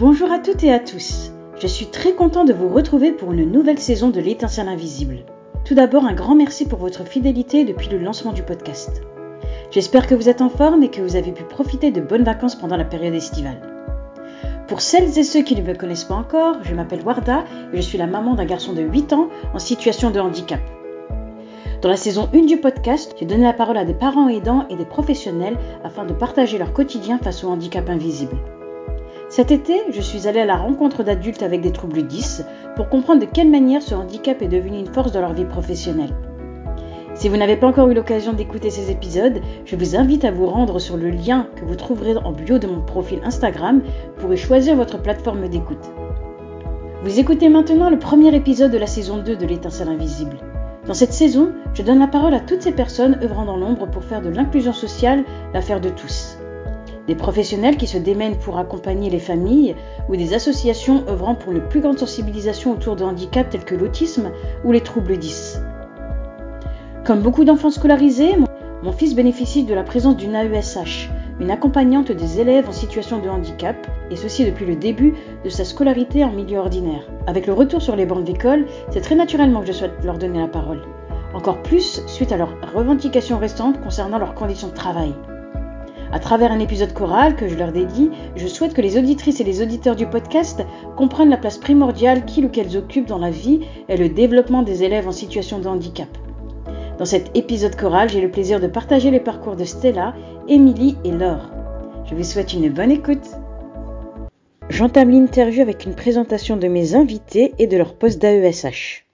Bonjour à toutes et à tous. Je suis très content de vous retrouver pour une nouvelle saison de l'étincelle invisible. Tout d'abord, un grand merci pour votre fidélité depuis le lancement du podcast. J'espère que vous êtes en forme et que vous avez pu profiter de bonnes vacances pendant la période estivale. Pour celles et ceux qui ne me connaissent pas encore, je m'appelle Warda et je suis la maman d'un garçon de 8 ans en situation de handicap. Dans la saison 1 du podcast, j'ai donné la parole à des parents aidants et des professionnels afin de partager leur quotidien face au handicap invisible. Cet été, je suis allée à la rencontre d'adultes avec des troubles 10 pour comprendre de quelle manière ce handicap est devenu une force dans leur vie professionnelle. Si vous n'avez pas encore eu l'occasion d'écouter ces épisodes, je vous invite à vous rendre sur le lien que vous trouverez en bio de mon profil Instagram pour y choisir votre plateforme d'écoute. Vous écoutez maintenant le premier épisode de la saison 2 de l'étincelle invisible. Dans cette saison, je donne la parole à toutes ces personnes œuvrant dans l'ombre pour faire de l'inclusion sociale l'affaire de tous des professionnels qui se démènent pour accompagner les familles ou des associations œuvrant pour une plus grande sensibilisation autour de handicaps tels que l'autisme ou les troubles 10. Comme beaucoup d'enfants scolarisés, mon fils bénéficie de la présence d'une AESH, une accompagnante des élèves en situation de handicap, et ceci depuis le début de sa scolarité en milieu ordinaire. Avec le retour sur les bancs d'école, c'est très naturellement que je souhaite leur donner la parole. Encore plus suite à leurs revendications restantes concernant leurs conditions de travail. À travers un épisode choral que je leur dédie, je souhaite que les auditrices et les auditeurs du podcast comprennent la place primordiale qu'ils ou qu'elles occupent dans la vie et le développement des élèves en situation de handicap. Dans cet épisode choral, j'ai le plaisir de partager les parcours de Stella, Émilie et Laure. Je vous souhaite une bonne écoute. J'entame l'interview avec une présentation de mes invités et de leur poste d'AESH.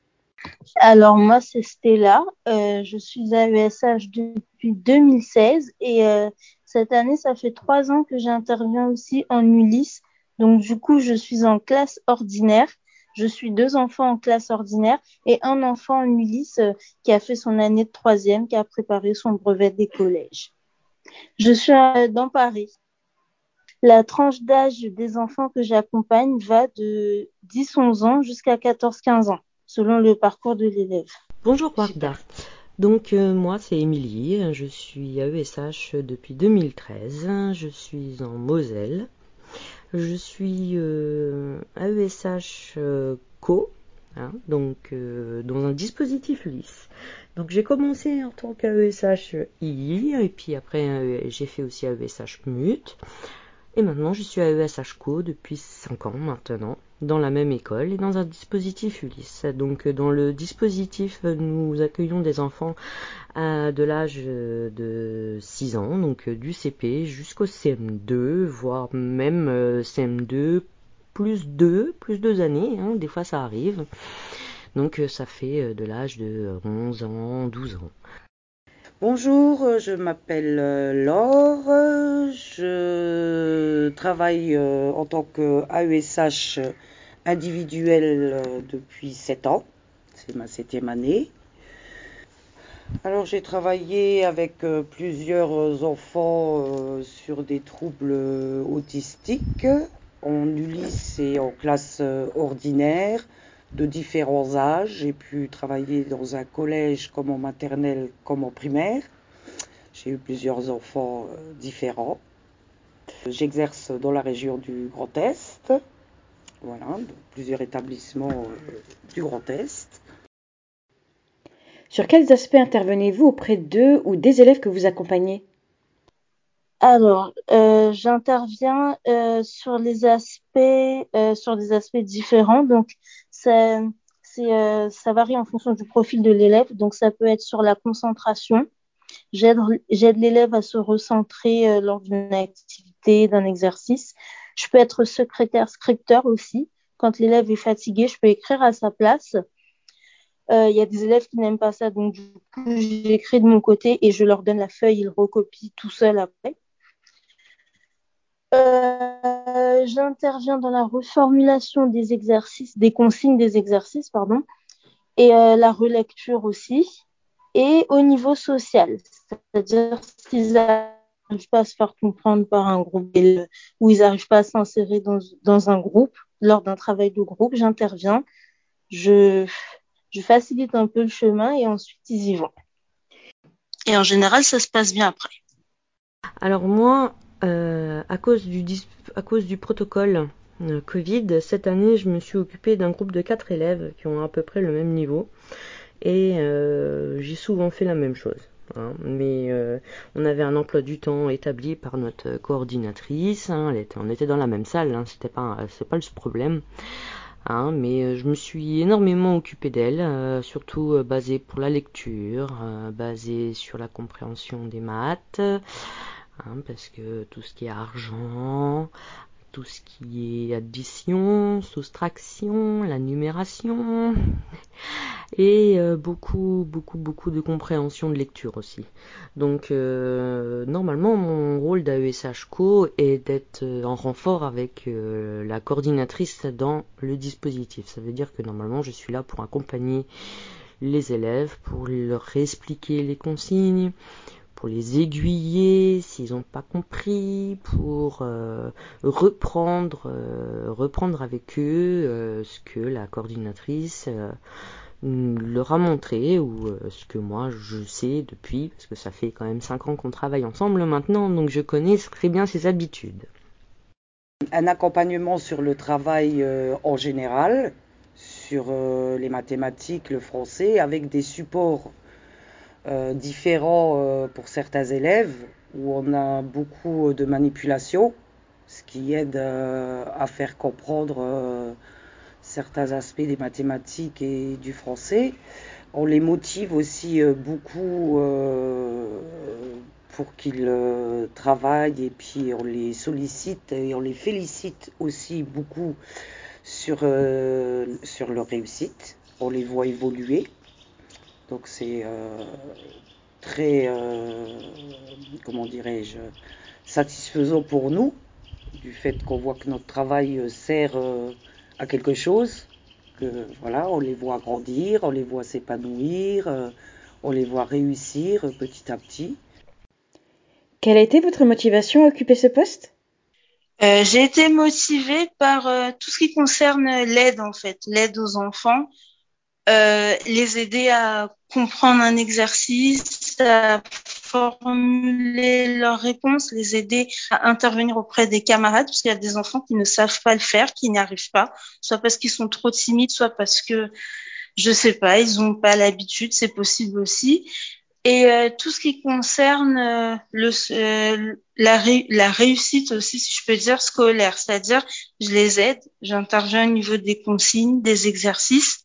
Alors moi c'est Stella, euh, je suis AESH depuis 2016 et euh, cette année, ça fait trois ans que j'interviens aussi en Ulysse. Donc, du coup, je suis en classe ordinaire. Je suis deux enfants en classe ordinaire et un enfant en Ulysse euh, qui a fait son année de troisième, qui a préparé son brevet des collèges. Je suis euh, dans Paris. La tranche d'âge des enfants que j'accompagne va de 10-11 ans jusqu'à 14-15 ans, selon le parcours de l'élève. Bonjour Warda. Donc euh, moi c'est Émilie, je suis AESH depuis 2013, je suis en Moselle, je suis euh, AESH euh, co, hein, donc dans un dispositif Ulysse. Donc j'ai commencé en tant qu'AESH I et puis après j'ai fait aussi AESH MUT. Et maintenant, je suis à ESHCO depuis 5 ans maintenant, dans la même école et dans un dispositif Ulysse. Donc, dans le dispositif, nous accueillons des enfants de l'âge de 6 ans, donc du CP jusqu'au CM2, voire même euh, CM2 plus 2, plus 2 années, hein, des fois ça arrive. Donc, ça fait euh, de l'âge de 11 ans, 12 ans. Bonjour, euh, je m'appelle euh, Laure, je travaille euh, en tant qu'AESH individuel depuis 7 ans, c'est ma septième année. Alors j'ai travaillé avec plusieurs enfants sur des troubles autistiques en Ulysse et en classe ordinaire de différents âges. J'ai pu travailler dans un collège comme en maternelle comme en primaire. J'ai eu plusieurs enfants euh, différents. J'exerce dans la région du Grand Est. Voilà, plusieurs établissements euh, du Grand Est. Sur quels aspects intervenez-vous auprès d'eux ou des élèves que vous accompagnez? Alors, euh, j'interviens sur les aspects, sur des aspects différents. Donc, ça, euh, ça varie en fonction du profil de l'élève. Donc, ça peut être sur la concentration. J'aide l'élève à se recentrer euh, lors d'une activité, d'un exercice. Je peux être secrétaire, scripteur aussi. Quand l'élève est fatigué, je peux écrire à sa place. Euh, il y a des élèves qui n'aiment pas ça, donc du coup, j'écris de mon côté et je leur donne la feuille, ils recopient tout seul après. Euh, j'interviens dans la reformulation des exercices, des consignes des exercices, pardon, et euh, la relecture aussi. Et au niveau social, c'est-à-dire s'ils n'arrivent pas à se faire comprendre par un groupe ou ils n'arrivent pas à s'insérer dans, un groupe, lors d'un travail de groupe, j'interviens, je facilite un peu le chemin et ensuite ils y vont. Et en général, ça se passe bien après. Alors moi, euh, à, cause du protocole Covid, cette année, je me suis occupée d'un groupe de quatre élèves qui ont à peu près le même niveau et j'ai souvent fait la même chose. Hein. mais on avait un emploi du temps établi par notre coordinatrice. Hein, on était dans la même salle, hein, c'était pas, le problème. Hein, mais euh, je me suis énormément occupée d'elle, euh, surtout euh, basée pour la lecture, basée sur la compréhension des maths, hein, parce que tout ce qui est argent, tout ce qui est addition, soustraction, la numération et euh, beaucoup beaucoup beaucoup de compréhension de lecture aussi. Donc euh, normalement mon rôle d'AESH Co est d'être euh, en renfort avec la coordinatrice dans le dispositif. Ça veut dire que normalement je suis là pour accompagner les élèves, pour leur réexpliquer les consignes, pour les aiguiller s'ils n'ont pas compris, pour euh, reprendre, euh, reprendre avec eux euh, ce que la coordinatrice leur a montré ou ce que moi je sais depuis, parce que ça fait quand même 5 ans qu'on travaille ensemble maintenant, donc je connais très bien ses habitudes. Un accompagnement sur le travail en général, sur les mathématiques, le français, avec des supports euh, différents euh, pour certains élèves, où on a beaucoup de manipulation, ce qui aide euh, à faire comprendre certains aspects des mathématiques et du français. On les motive aussi beaucoup pour qu'ils travaillent et puis on les sollicite et on les félicite aussi beaucoup sur, sur leur réussite. On les voit évoluer. Donc c'est euh, très, euh, comment dirais-je, satisfaisant pour nous, du fait qu'on voit que notre travail euh, sert à quelque chose, que voilà, on les voit grandir, on les voit s'épanouir, on les voit réussir petit à petit. Quelle a été votre motivation à occuper ce poste? J'ai été motivée par tout ce qui concerne l'aide en fait, l'aide aux enfants. Euh, les aider à comprendre un exercice, à formuler leurs réponses, les aider à intervenir auprès des camarades, parce qu'il y a des enfants qui ne savent pas le faire, qui n'y arrivent pas, soit parce qu'ils sont trop timides, soit parce que, je sais pas, ils n'ont pas l'habitude, c'est possible aussi. Et euh, tout ce qui concerne euh, le, euh, la, la, réussite aussi, si je peux dire, scolaire, c'est-à-dire je les aide, j'interviens au niveau des consignes, des exercices,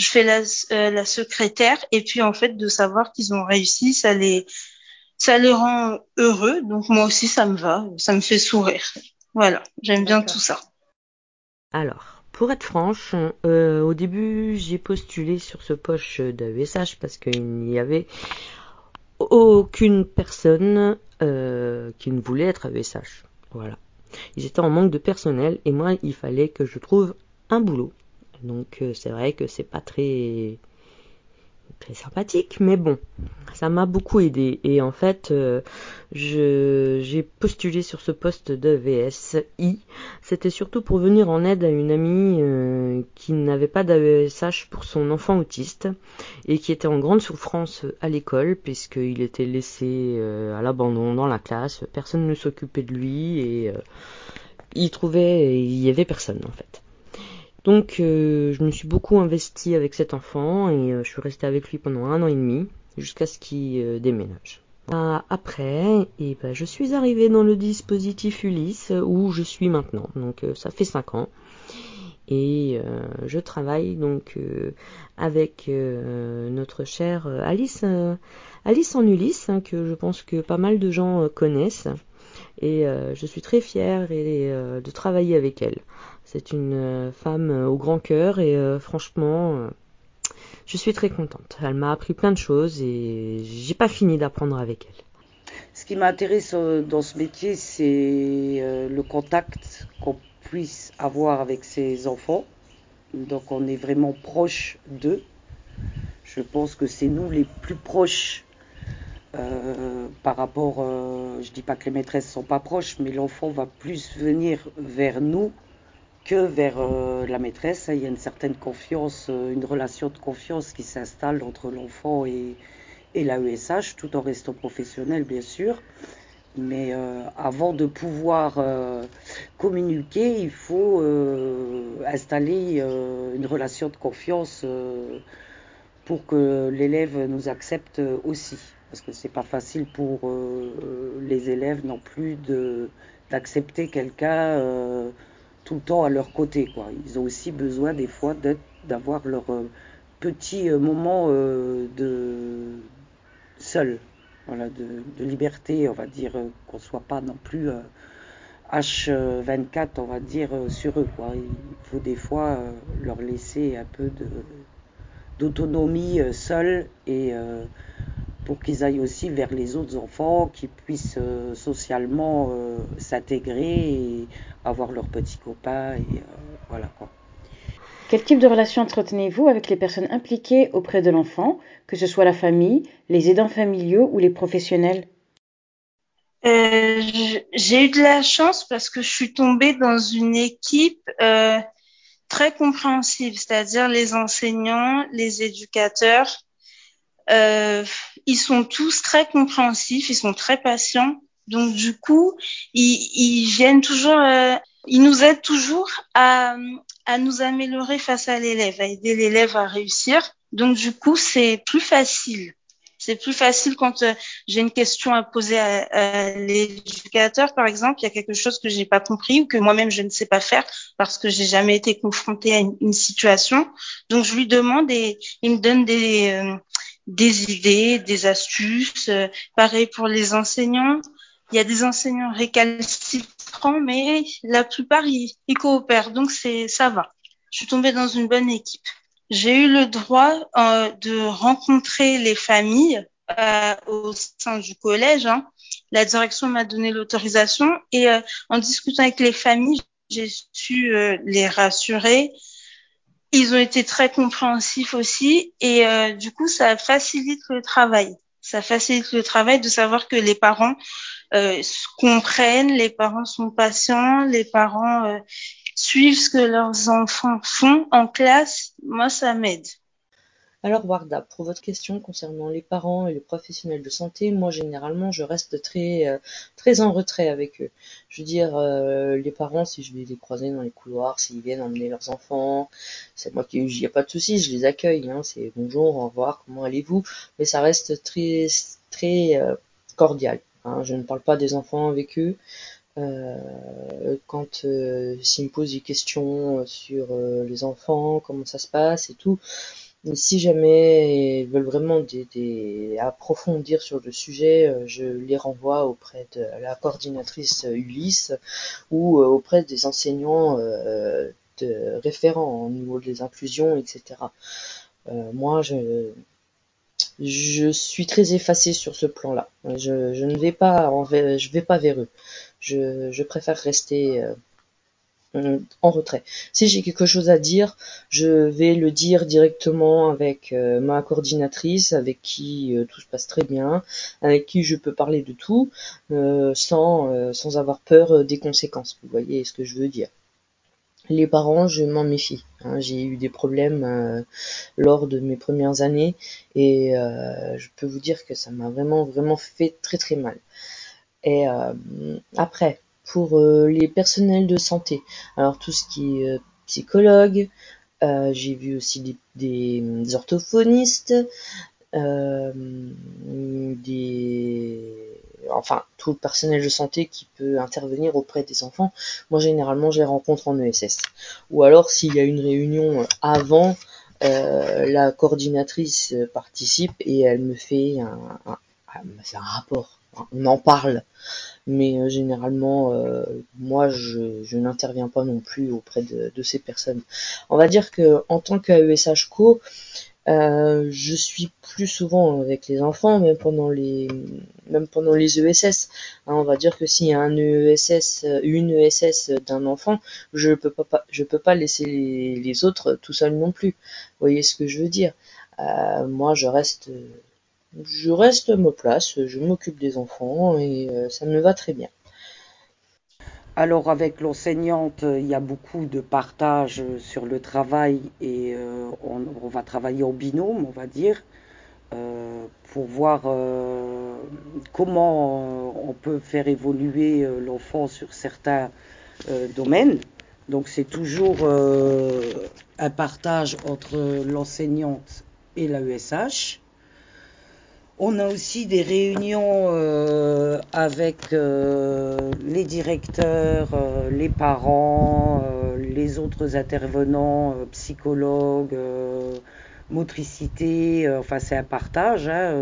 je fais la, euh, la secrétaire et puis en fait de savoir qu'ils ont réussi, ça les ça les rend heureux. Donc moi aussi ça me va, ça me fait sourire. Voilà, j'aime bien tout ça. Alors, pour être franche, euh, au début j'ai postulé sur ce poste d'AESH parce qu'il n'y avait aucune personne euh, qui ne voulait être AESH. Voilà. Ils étaient en manque de personnel et moi il fallait que je trouve un boulot. Donc euh, c'est vrai que c'est pas très très sympathique, mais bon, ça m'a beaucoup aidé. Et en fait, euh, j'ai postulé sur ce poste de VSI. C'était surtout pour venir en aide à une amie euh, qui n'avait pas d'AESH pour son enfant autiste et qui était en grande souffrance à l'école puisqu'il était laissé à l'abandon dans la classe. Personne ne s'occupait de lui et il trouvait, il y avait personne en fait. Donc euh, je me suis beaucoup investie avec cet enfant et euh, je suis restée avec lui pendant un an et demi jusqu'à ce qu'il euh, déménage. après, et ben, je suis arrivée dans le dispositif Ulysse où je suis maintenant. Donc ça fait cinq ans et je travaille donc avec notre chère Alice, Alice en Ulysse hein, que je pense que pas mal de gens connaissent et je suis très fière de travailler avec elle. C'est une euh, femme euh, au grand cœur et euh, franchement, je suis très contente. Elle m'a appris plein de choses et j'ai pas fini d'apprendre avec elle. Ce qui m'intéresse dans ce métier, c'est le contact qu'on puisse avoir avec ses enfants. Donc on est vraiment proche d'eux. Je pense que c'est nous les plus proches par rapport, je dis pas que les maîtresses sont pas proches, mais l'enfant va plus venir vers nous que vers euh, la maîtresse. Il y a une certaine confiance, euh, une relation de confiance qui s'installe entre l'enfant et, et l'AESH, tout en restant professionnel, bien sûr. Mais euh, avant de pouvoir communiquer, il faut installer une relation de confiance pour que l'élève nous accepte aussi. Parce que c'est pas facile pour les élèves non plus d'accepter quelqu'un tout le temps à leur côté. Quoi. Ils ont aussi besoin des fois d'avoir leur petit moment de seul voilà, de, liberté, on va dire, euh, qu'on ne soit pas non plus H24, euh, on va dire, euh, sur eux. Quoi. Il faut des fois leur laisser un peu d'autonomie seule et pour qu'ils aillent aussi vers les autres enfants, qu'ils puissent socialement s'intégrer et avoir leurs petits copains et voilà quoi. Quel type de relation entretenez-vous avec les personnes impliquées auprès de l'enfant, que ce soit la famille, les aidants familiaux ou les professionnels? Euh, J'ai eu de la chance parce que je suis tombée dans une équipe euh, très compréhensive, c'est-à-dire les enseignants, les éducateurs. Euh, ils sont tous très compréhensifs, ils sont très patients. Donc du coup, ils, ils viennent toujours il nous aide toujours à, à nous améliorer face à l'élève, à aider l'élève à réussir. Donc du coup, c'est plus facile. C'est plus facile quand euh, j'ai une question à poser à, à l'éducateur, par exemple, il y a quelque chose que j'ai pas compris ou que moi-même je ne sais pas faire parce que j'ai jamais été confrontée à une, une, situation. Donc je lui demande et il me donne des euh, des idées, des astuces. Euh, pareil pour les enseignants. Il y a des enseignants récalcitrants, mais la plupart, ils, coopèrent. Donc, c'est ça va. Je suis tombée dans une bonne équipe. J'ai eu le droit euh, de rencontrer les familles euh, au sein du collège. Hein. La direction m'a donné l'autorisation et euh, en discutant avec les familles, j'ai su euh, les rassurer. Ils ont été très compréhensifs aussi et euh, du coup, ça facilite le travail. Ça facilite le travail de savoir que les parents euh, comprennent, les parents sont patients, les parents euh, suivent ce que leurs enfants font en classe. Moi, ça m'aide. Alors Warda, pour votre question concernant les parents et les professionnels de santé, moi généralement je reste très euh, très en retrait avec eux. Je veux dire, euh, les parents, si je vais les croiser dans les couloirs, s'ils viennent emmener leurs enfants, c'est moi qui, n'y a pas de souci, je les accueille. Hein, c'est bonjour, au revoir, comment allez-vous, mais ça reste très très euh, cordial. Hein, je ne parle pas des enfants avec eux. Quand s'ils me posent des questions sur les enfants, comment ça se passe et tout, si jamais ils veulent vraiment approfondir sur le sujet, euh, je les renvoie auprès de la coordinatrice Ulysse ou euh, auprès des enseignants euh, de référents au niveau des inclusions, etc. moi, je, suis très effacée sur ce plan-là. Je, ne vais pas, vers eux. Je, préfère rester euh, en retrait. Si j'ai quelque chose à dire, je vais le dire directement avec euh, ma coordinatrice, avec qui euh, tout se passe très bien, avec qui je peux parler de tout, sans, sans avoir peur des conséquences. Vous voyez ce que je veux dire. Les parents, je m'en méfie. Hein. J'ai eu des problèmes lors de mes premières années et je peux vous dire que ça m'a vraiment vraiment fait très très mal. Et après, pour euh, les personnels de santé. Alors tout ce qui est euh, psychologue, euh, j'ai vu aussi des, des, orthophonistes, des enfin tout le personnel de santé qui peut intervenir auprès des enfants. Moi généralement je les rencontre en ESS. Ou alors s'il y a une réunion avant, la coordinatrice participe et elle me fait un, un, me fait un rapport. On en parle mais euh, généralement euh, moi je, n'interviens pas non plus auprès de, ces personnes. On va dire que en tant qu'AESH co, euh, je suis plus souvent avec les enfants, même pendant les même ESS. Hein, on va dire que s'il y a un ESS, une ESS d'un enfant, je peux pas, je peux pas laisser les, autres tout seuls non plus. Vous voyez ce que je veux dire? Moi, je reste je reste à ma place, je m'occupe des enfants et euh, ça me va très bien. Alors avec l'enseignante, il y a beaucoup de partage sur le travail et euh, on, va travailler en binôme, on va dire. pour voir comment on peut faire évoluer l'enfant sur certains domaines. Donc c'est toujours un partage entre l'enseignante et la USH. On a aussi des réunions euh, avec euh, les directeurs, euh, les parents, les autres intervenants, psychologues, motricité. enfin, c'est un partage hein,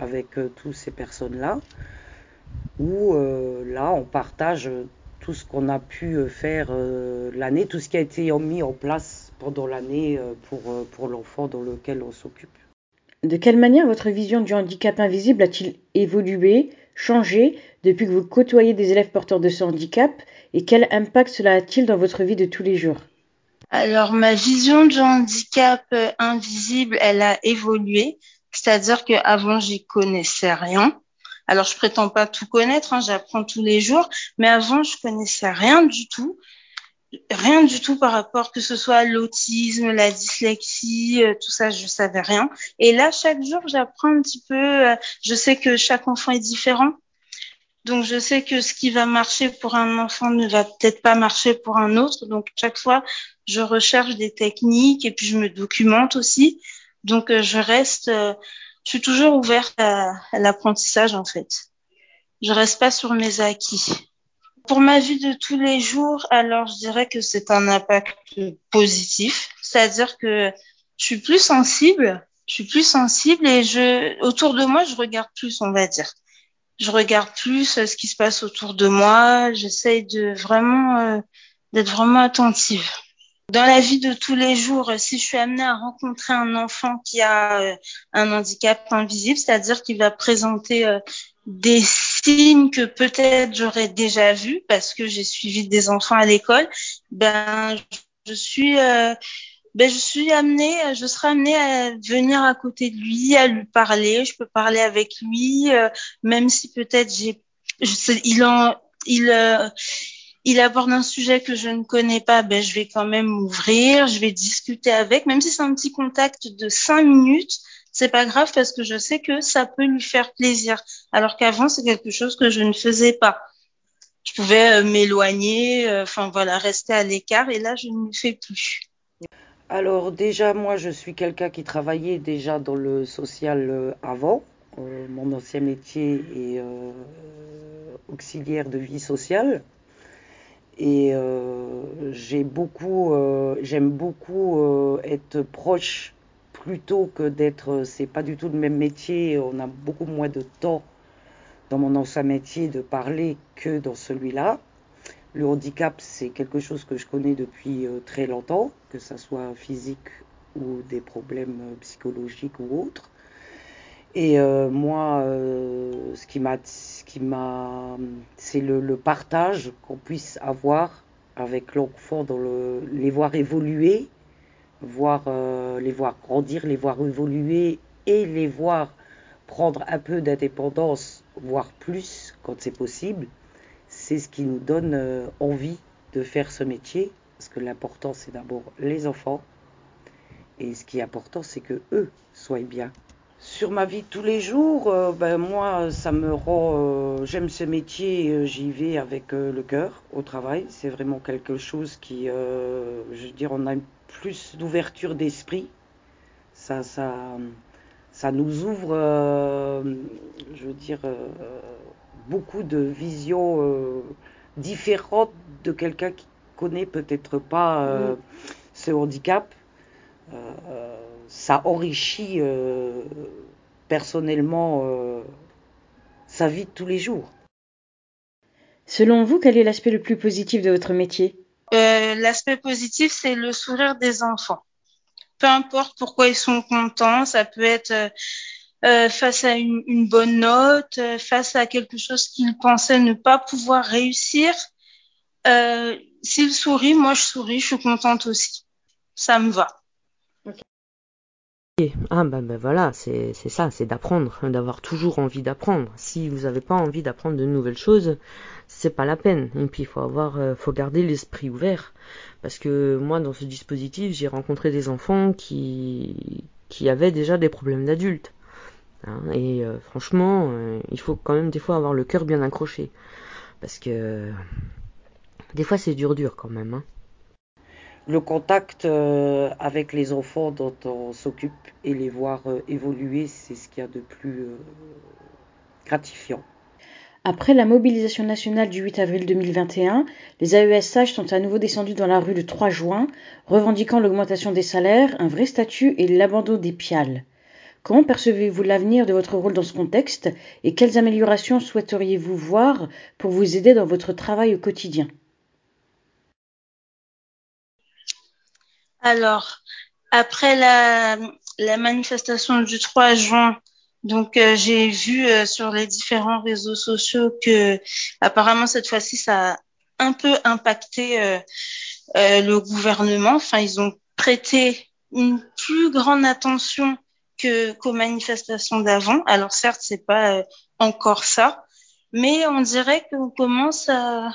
avec toutes ces personnes-là. Où là, on partage tout ce qu'on a pu faire l'année, tout ce qui a été mis en place pendant l'année pour, pour l'enfant dans lequel on s'occupe. De quelle manière votre vision du handicap invisible a-t-il évolué, changé depuis que vous côtoyez des élèves porteurs de ce handicap et quel impact cela a-t-il dans votre vie de tous les jours? Alors ma vision du handicap euh, invisible, elle a évolué, c'est-à-dire qu'avant j'y connaissais rien. Alors je prétends pas tout connaître, hein, j'apprends tous les jours, mais avant je connaissais rien du tout rien du tout par rapport que ce soit l'autisme, la dyslexie, euh, tout ça, je savais rien. Et là, chaque jour, j'apprends un petit peu. Euh, je sais que chaque enfant est différent. Donc, je sais que ce qui va marcher pour un enfant ne va peut-être pas marcher pour un autre. Donc, chaque fois, je recherche des techniques et puis je me documente aussi. Donc, euh, je reste, je suis toujours ouverte à, à l'apprentissage, en fait. Je reste pas sur mes acquis. Pour ma vie de tous les jours, alors je dirais que c'est un impact positif, c'est-à-dire que je suis plus sensible, je suis plus sensible et je autour de moi, je regarde plus, on va dire. Je regarde plus euh, ce qui se passe autour de moi, j'essaye de vraiment euh, d'être vraiment attentive. Dans la vie de tous les jours, si je suis amenée à rencontrer un enfant qui a euh, un handicap invisible, c'est-à-dire qu'il va présenter des signes que peut-être j'aurais déjà vus parce que j'ai suivi des enfants à l'école, ben je suis euh, ben je suis amenée, je serai amenée à venir à côté de lui, à lui parler. Je peux parler avec lui, euh, même si peut-être j'ai, il en, il, euh, il aborde un sujet que je ne connais pas, ben je vais quand même m'ouvrir, je vais discuter avec, même si c'est un petit contact de cinq minutes c'est pas grave parce que je sais que ça peut lui faire plaisir. Alors qu'avant, c'est quelque chose que je ne faisais pas. Je pouvais euh, m'éloigner, euh, enfin voilà, rester à l'écart et là, je ne le fais plus. Alors déjà, moi, je suis quelqu'un qui travaillait déjà dans le social euh, avant. mon ancien métier est auxiliaire de vie sociale. Et j'aime beaucoup être proche plutôt que d'être, c'est pas du tout le même métier, on a beaucoup moins de temps dans mon ancien métier de parler que dans celui-là. Le handicap, c'est quelque chose que je connais depuis euh, très longtemps, que ce soit physique ou des problèmes euh, psychologiques ou autres. Et euh, moi, ce qui m'a, c'est le, partage qu'on puisse avoir avec l'enfant, le, les voir évoluer voir, euh, les voir grandir, les voir évoluer et les voir prendre un peu d'indépendance, voire plus quand c'est possible, c'est ce qui nous donne euh, envie de faire ce métier. Parce que l'important, c'est d'abord les enfants. Et ce qui est important, c'est que eux soient bien. Sur ma vie tous les jours, euh, ben moi, ça me rend. J'aime ce métier, j'y vais avec le cœur au travail. C'est vraiment quelque chose qui, je veux dire, on a une plus d'ouverture d'esprit. Ça, ça, ça nous ouvre, euh, je veux dire, euh, beaucoup de visions euh, différentes de quelqu'un qui connaît peut-être pas mm. ce handicap. ça enrichit personnellement sa vie de tous les jours. Selon vous, quel est l'aspect le plus positif de votre métier? Euh, l'aspect positif, c'est le sourire des enfants. Peu importe pourquoi ils sont contents, ça peut être euh, euh, face à une, bonne note, face à quelque chose qu'ils pensaient ne pas pouvoir réussir. S'ils sourient, moi je souris, je suis contente aussi. Ça me va. Ah ben, voilà, c'est ça, c'est d'apprendre, d'avoir toujours envie d'apprendre. Si vous n'avez pas envie d'apprendre de nouvelles choses, c'est pas la peine. Et puis il faut avoir, euh, faut garder l'esprit ouvert, parce que moi dans ce dispositif, j'ai rencontré des enfants qui qui avaient déjà des problèmes d'adultes. Hein, et euh, franchement, euh, il faut quand même des fois avoir le cœur bien accroché. Parce que des fois c'est dur dur quand même. Hein. Le contact avec les enfants dont on s'occupe et les voir évoluer, c'est ce qu'il y a de plus gratifiant. Après la mobilisation nationale du 8 avril 2021, les AESH sont à nouveau descendus dans la rue le 3 juin, revendiquant l'augmentation des salaires, un vrai statut et l'abandon des piales. Comment percevez-vous l'avenir de votre rôle dans ce contexte et quelles améliorations souhaiteriez-vous voir pour vous aider dans votre travail au quotidien? Alors, après la, manifestation du 3 juin, donc euh, j'ai vu euh, sur les différents réseaux sociaux que apparemment cette fois-ci ça a un peu impacté euh, le gouvernement. Enfin, ils ont prêté une plus grande attention qu'aux manifestations d'avant. Alors certes, c'est pas euh, encore ça, mais on dirait qu'on commence à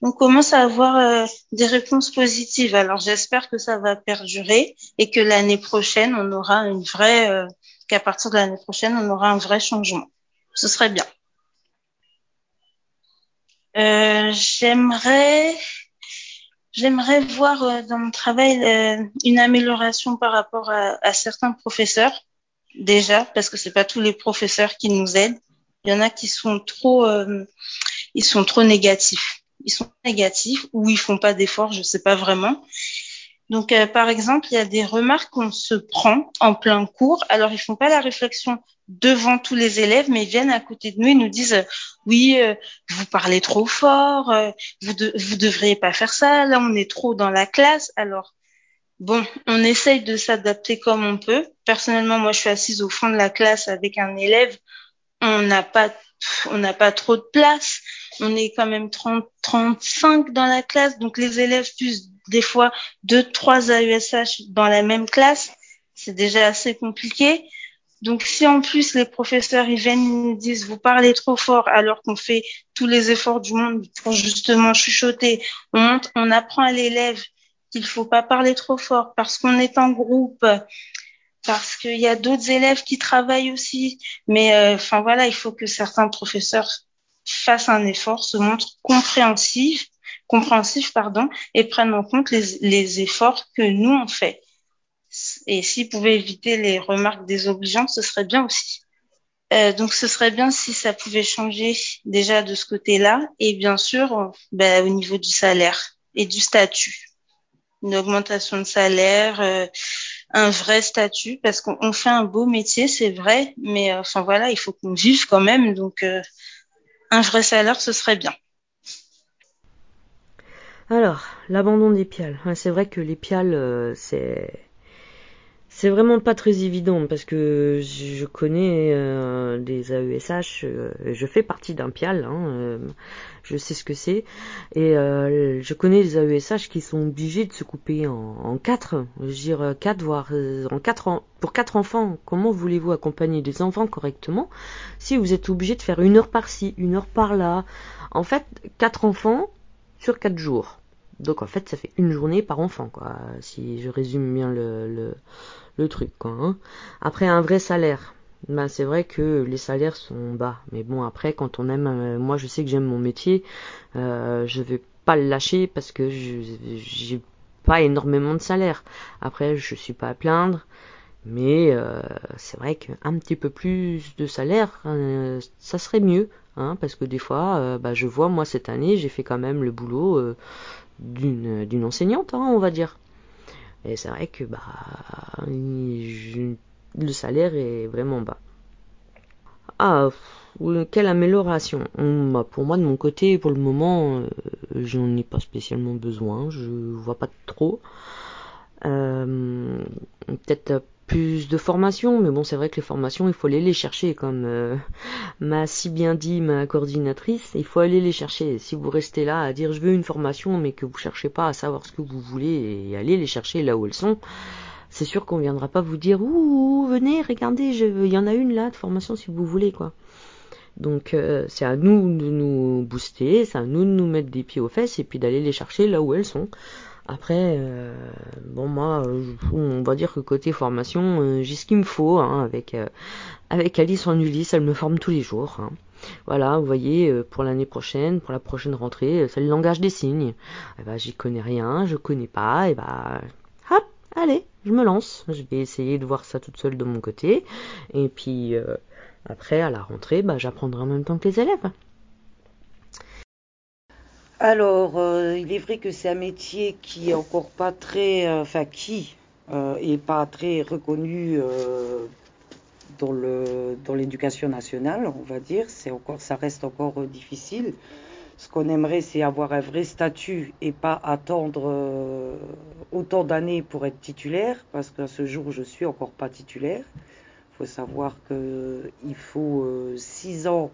on commence à avoir euh, des réponses positives. Alors j'espère que ça va perdurer et que l'année prochaine on aura une vraie euh, qu'à partir de l'année prochaine on aura un vrai changement. Ce serait bien. j'aimerais j'aimerais voir dans mon travail une amélioration par rapport à certains professeurs déjà parce que c'est pas tous les professeurs qui nous aident. Il y en a qui sont trop, euh, négatifs. Ils sont négatifs ou ils font pas d'efforts, je sais pas vraiment. Donc, euh, par exemple, il y a des remarques qu'on se prend en plein cours. Alors, ils font pas la réflexion devant tous les élèves, mais ils viennent à côté de nous et nous disent oui, euh, vous parlez trop fort, vous de, vous devriez pas faire ça. Là, on est trop dans la classe. Alors, Bon, on essaye de s'adapter comme on peut. Personnellement, moi, je suis assise au fond de la classe avec un élève. On n'a pas, on n'a pas trop de place. On est quand même 30, 35 dans la classe. Donc, les élèves plus des fois deux, trois AESH dans la même classe. C'est déjà assez compliqué. Donc, si en plus les professeurs ils viennent et nous disent vous parlez trop fort alors qu'on fait tous les efforts du monde pour justement chuchoter, on on apprend à l'élève qu'il faut pas parler trop fort parce qu'on est en groupe, parce qu'il y a d'autres élèves qui travaillent aussi. Mais euh, enfin voilà, il faut que certains professeurs fassent un effort, se montrent compréhensifs, compréhensifs pardon, et prennent en compte les, les efforts que nous on fait. Et s'ils pouvaient éviter les remarques désobligeantes, ce serait bien aussi. Euh, donc ce serait bien si ça pouvait changer déjà de ce côté-là et bien sûr ben, au niveau du salaire et du statut une augmentation de salaire, euh, un vrai statut, parce qu'on fait un beau métier, c'est vrai, mais euh, enfin voilà, il faut qu'on vive quand même, donc euh, un vrai salaire, ce serait bien. Alors, l'abandon des piales. C'est vrai que les piales, c'est c'est vraiment pas très évident parce que je connais euh, des AESH, euh, je fais partie d'un PIAL, hein, euh, je sais ce que c'est, et je connais des AESH qui sont obligés de se couper en, quatre, je veux dire quatre voire en quatre pour quatre enfants. Comment voulez-vous accompagner des enfants correctement si vous êtes obligé de faire une heure par-ci, une heure par-là? En fait, quatre enfants sur quatre jours. Donc en fait, ça fait une journée par enfant, quoi. Si je résume bien le, le truc, quoi. Hein. Après, un vrai salaire. Ben, c'est vrai que les salaires sont bas. Mais bon, après, quand on aime, euh, moi, je sais que j'aime mon métier, euh, je vais pas le lâcher parce que j'ai pas énormément de salaire. Après, je suis pas à plaindre. Mais euh, c'est vrai qu'un petit peu plus de salaire, euh, ça serait mieux. Hein, parce que des fois, bah, je vois, moi, cette année, j'ai fait quand même le boulot d'une enseignante, hein, on va dire. Et c'est vrai que bah, le salaire est vraiment bas. Ah, quelle amélioration bah, Pour moi, de mon côté, pour le moment, euh, j'en ai pas spécialement besoin. Je vois pas trop. Euh, Peut-être plus de formations, mais bon, c'est vrai que les formations, il faut aller les chercher, comme euh, m'a si bien dit ma coordinatrice, il faut aller les chercher. Si vous restez là à dire je veux une formation, mais que vous cherchez pas à savoir ce que vous voulez et aller les chercher là où elles sont, c'est sûr qu'on viendra pas vous dire ouh venez regardez il y en a une là de formation si vous voulez quoi. Donc euh, c'est à nous de nous booster, c'est à nous de nous mettre des pieds aux fesses et puis d'aller les chercher là où elles sont. Après, euh, bon moi, euh, on va dire que côté formation, euh, j'ai ce qu'il me faut hein, avec avec Alice en Ulysse, elle me forme tous les jours. Hein. Voilà, vous voyez, pour l'année prochaine, pour la prochaine rentrée, c'est le langage des signes. Eh ben, j'y connais rien, je connais pas, et bah, hop, allez, je me lance. Je vais essayer de voir ça toute seule de mon côté, et puis après, à la rentrée, bah, j'apprendrai en même temps que les élèves. Alors, euh, il est vrai que c'est un métier qui est encore pas très, euh, enfin qui euh, est pas très reconnu dans le dans l'éducation nationale, on va dire. C'est encore, ça reste encore difficile. Ce qu'on aimerait, c'est avoir un vrai statut et pas attendre autant d'années pour être titulaire, parce qu'à ce jour, je suis encore pas titulaire. Il faut savoir que il faut six ans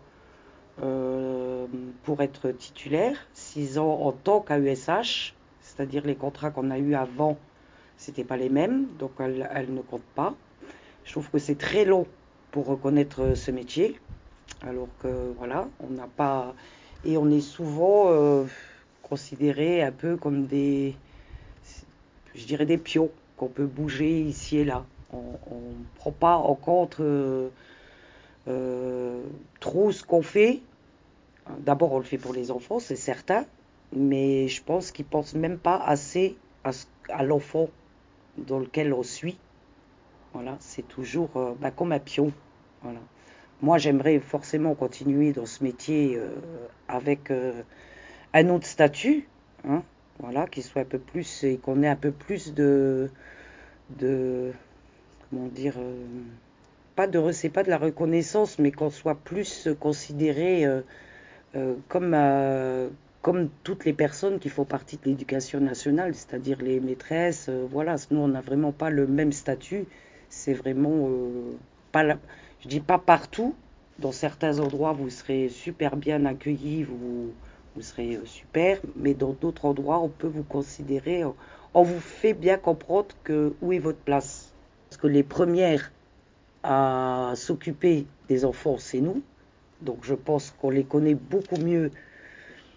euh, pour être titulaire, 6 ans en tant qu'AESH, c'est-à-dire les contrats qu'on a eu avant, c'était pas les mêmes, donc elles, ne comptent pas. Je trouve que c'est très long pour reconnaître ce métier, alors que voilà, on n'a pas et on est souvent euh, considéré un peu comme des, je dirais des pions qu'on peut bouger ici et là. On ne prend pas en compte euh, euh, trop ce qu'on fait. D'abord, on le fait pour les enfants, c'est certain, mais je pense qu'ils pensent même pas assez à, l'enfant dans lequel on suit. Voilà, c'est toujours euh, bah, comme un pion. Voilà. Moi, j'aimerais forcément continuer dans ce métier euh, avec euh, un autre statut, hein, voilà, qui soit un peu plus et qu'on ait un peu plus de, de comment dire, pas de c'est pas de la reconnaissance, mais qu'on soit plus considéré euh, euh, comme euh, comme toutes les personnes qui font partie de l'éducation nationale, c'est-à-dire les maîtresses. voilà, nous on n'a vraiment pas le même statut. C'est vraiment pas, la, je dis pas partout. Dans certains endroits, vous serez super bien accueillis, vous vous serez super, mais dans d'autres endroits, on peut vous considérer, on vous fait bien comprendre que où est votre place. Parce que les premières à s'occuper des enfants, c'est nous. Donc je pense qu'on les connaît beaucoup mieux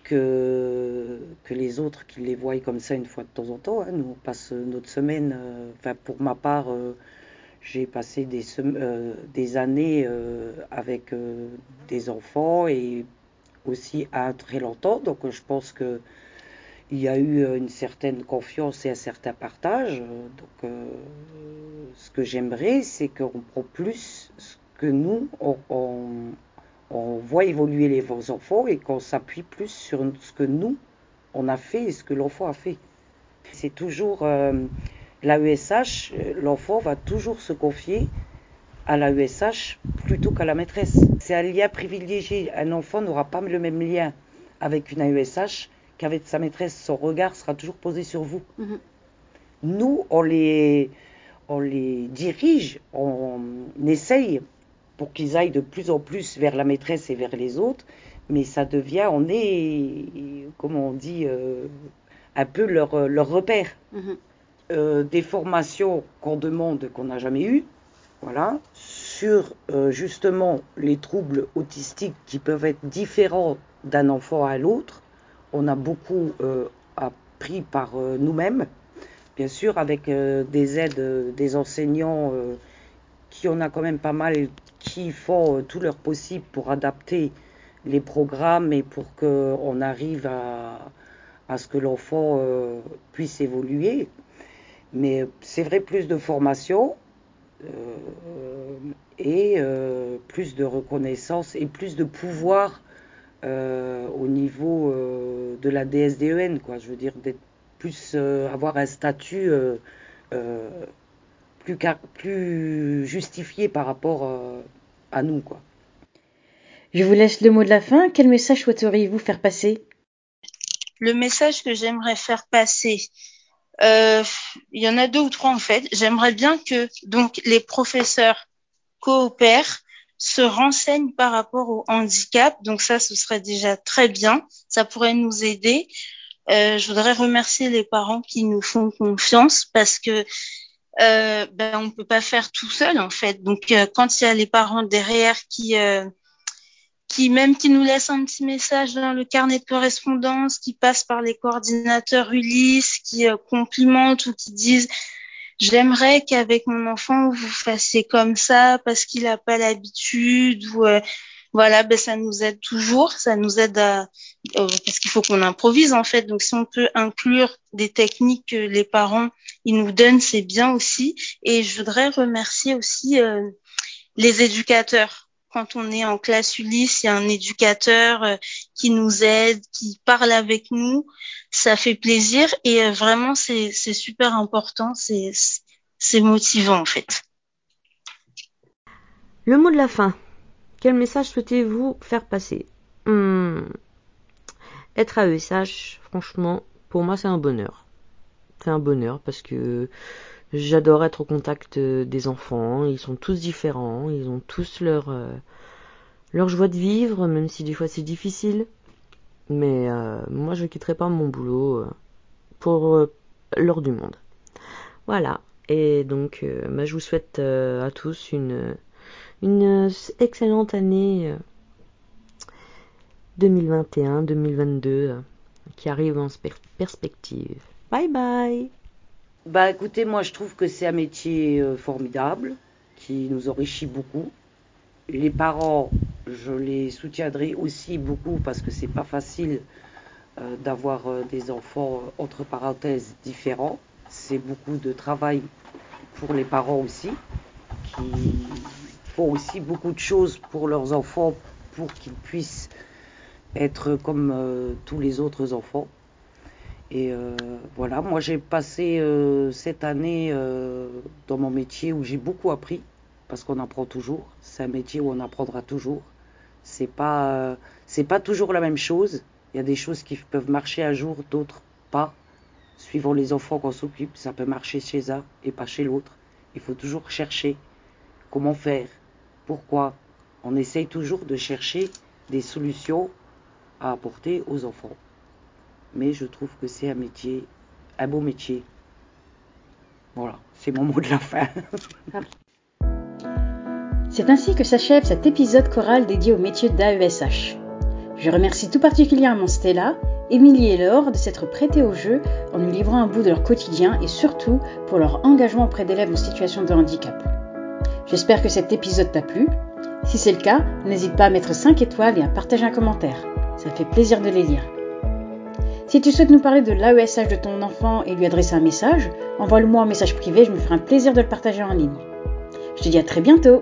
que, les autres qui les voient comme ça une fois de temps en temps. Hein. Nous, on passe notre semaine, euh, enfin pour ma part, euh, j'ai passé des, euh, des années avec des enfants et aussi à très longtemps. Donc je pense que il y a eu euh, une certaine confiance et un certain partage. Donc, euh, ce que j'aimerais, c'est qu'on prend plus ce que nous, on, voit évoluer les enfants et qu'on s'appuie plus sur ce que nous, on a fait et ce que l'enfant a fait. C'est toujours euh, l'AESH, l'enfant va toujours se confier à l'AESH plutôt qu'à la maîtresse. C'est un lien privilégié. Un enfant n'aura pas le même lien avec une AESH qu'avec sa maîtresse, son regard sera toujours posé sur vous. Mhm. Nous, on les, on les dirige, on essaye pour qu'ils aillent de plus en plus vers la maîtresse et vers les autres, mais ça devient, on est, comment on dit, euh, un peu leur, leur repère. Mhm. Euh, des formations qu'on demande qu'on n'a jamais eues, voilà, sur euh, justement les troubles autistiques qui peuvent être différents d'un enfant à l'autre, on a beaucoup euh, appris par euh, nous-mêmes, bien sûr avec euh, des aides des enseignants qui en a quand même pas mal qui font tout leur possible pour adapter les programmes et pour qu'on arrive à, ce que l'enfant puisse évoluer. Mais c'est vrai, plus de formation et plus de reconnaissance et plus de pouvoir euh, au niveau euh, de la DSDEN, quoi. Je veux dire, d'être plus, euh, avoir un statut plus, plus justifié par rapport à nous, quoi. Je vous laisse le mot de la fin. Quel message souhaiteriez-vous faire passer? Le message que j'aimerais faire passer, il y en a deux ou trois en fait. J'aimerais bien que donc les professeurs coopèrent se renseigne par rapport au handicap. Donc ça, ce serait déjà très bien. Ça pourrait nous aider. Euh, je voudrais remercier les parents qui nous font confiance parce que euh, ben, on peut pas faire tout seul en fait. Donc euh, quand il y a les parents derrière qui qui même qui nous laisse un petit message dans le carnet de correspondance, qui passe par les coordinateurs Ulysse, qui euh, complimentent ou qui disent j'aimerais qu'avec mon enfant vous fassiez comme ça parce qu'il n'a pas l'habitude ou euh, voilà, ben ça nous aide toujours, ça nous aide à euh, parce qu'il faut qu'on improvise en fait. Donc si on peut inclure des techniques que les parents ils nous donnent, c'est bien aussi. Et je voudrais remercier aussi euh, les éducateurs. Quand on est en classe Ulysse, il y a un éducateur euh, qui nous aide, qui parle avec nous. Ça fait plaisir et vraiment c'est super important, c'est motivant en fait. Le mot de la fin. Quel message souhaitez-vous faire passer? Hmm. Être à ESH, franchement, pour moi c'est un bonheur. C'est un bonheur parce que j'adore être au contact des enfants. Ils sont tous différents, ils ont tous leur, euh, leur joie de vivre, même si des fois c'est difficile. Mais euh, moi je quitterai pas mon boulot euh, pour l'heure du monde. Voilà. Et donc, bah, je vous souhaite à tous une excellente année 2021-2022 euh, qui arrive en perspective. Bye bye Bah écoutez, moi je trouve que c'est un métier euh, formidable qui nous enrichit beaucoup. Les parents, je les soutiendrai aussi beaucoup parce que c'est pas facile euh, d'avoir des enfants entre parenthèses différents. C'est beaucoup de travail pour les parents aussi qui font aussi beaucoup de choses pour leurs enfants pour qu'ils puissent être comme euh, tous les autres enfants. Et euh, voilà, moi j'ai passé euh, cette année dans mon métier où j'ai beaucoup appris, parce qu'on apprend toujours. C'est un métier où on apprendra toujours. C'est pas, c'est pas toujours la même chose. Il y a des choses qui peuvent marcher un jour, d'autres pas. Suivant les enfants qu'on s'occupe, ça peut marcher chez un et pas chez l'autre. Il faut toujours chercher comment faire, pourquoi? On essaye toujours de chercher des solutions à apporter aux enfants. Mais je trouve que c'est un métier, un beau métier. Voilà, c'est mon mot de la fin. C'est ainsi que s'achève cet épisode choral dédié au métier d'AESH. Je remercie tout particulièrement Stella, Émilie et Laure de s'être prêtées au jeu en nous livrant un bout de leur quotidien et surtout pour leur engagement auprès d'élèves en situation de handicap. J'espère que cet épisode t'a plu. Si c'est le cas, n'hésite pas à mettre 5 étoiles et à partager un commentaire. Ça fait plaisir de les lire. Si tu souhaites nous parler de l'AESH de ton enfant et lui adresser un message, envoie-le-moi un message privé, je me ferai un plaisir de le partager en ligne. Je te dis à très bientôt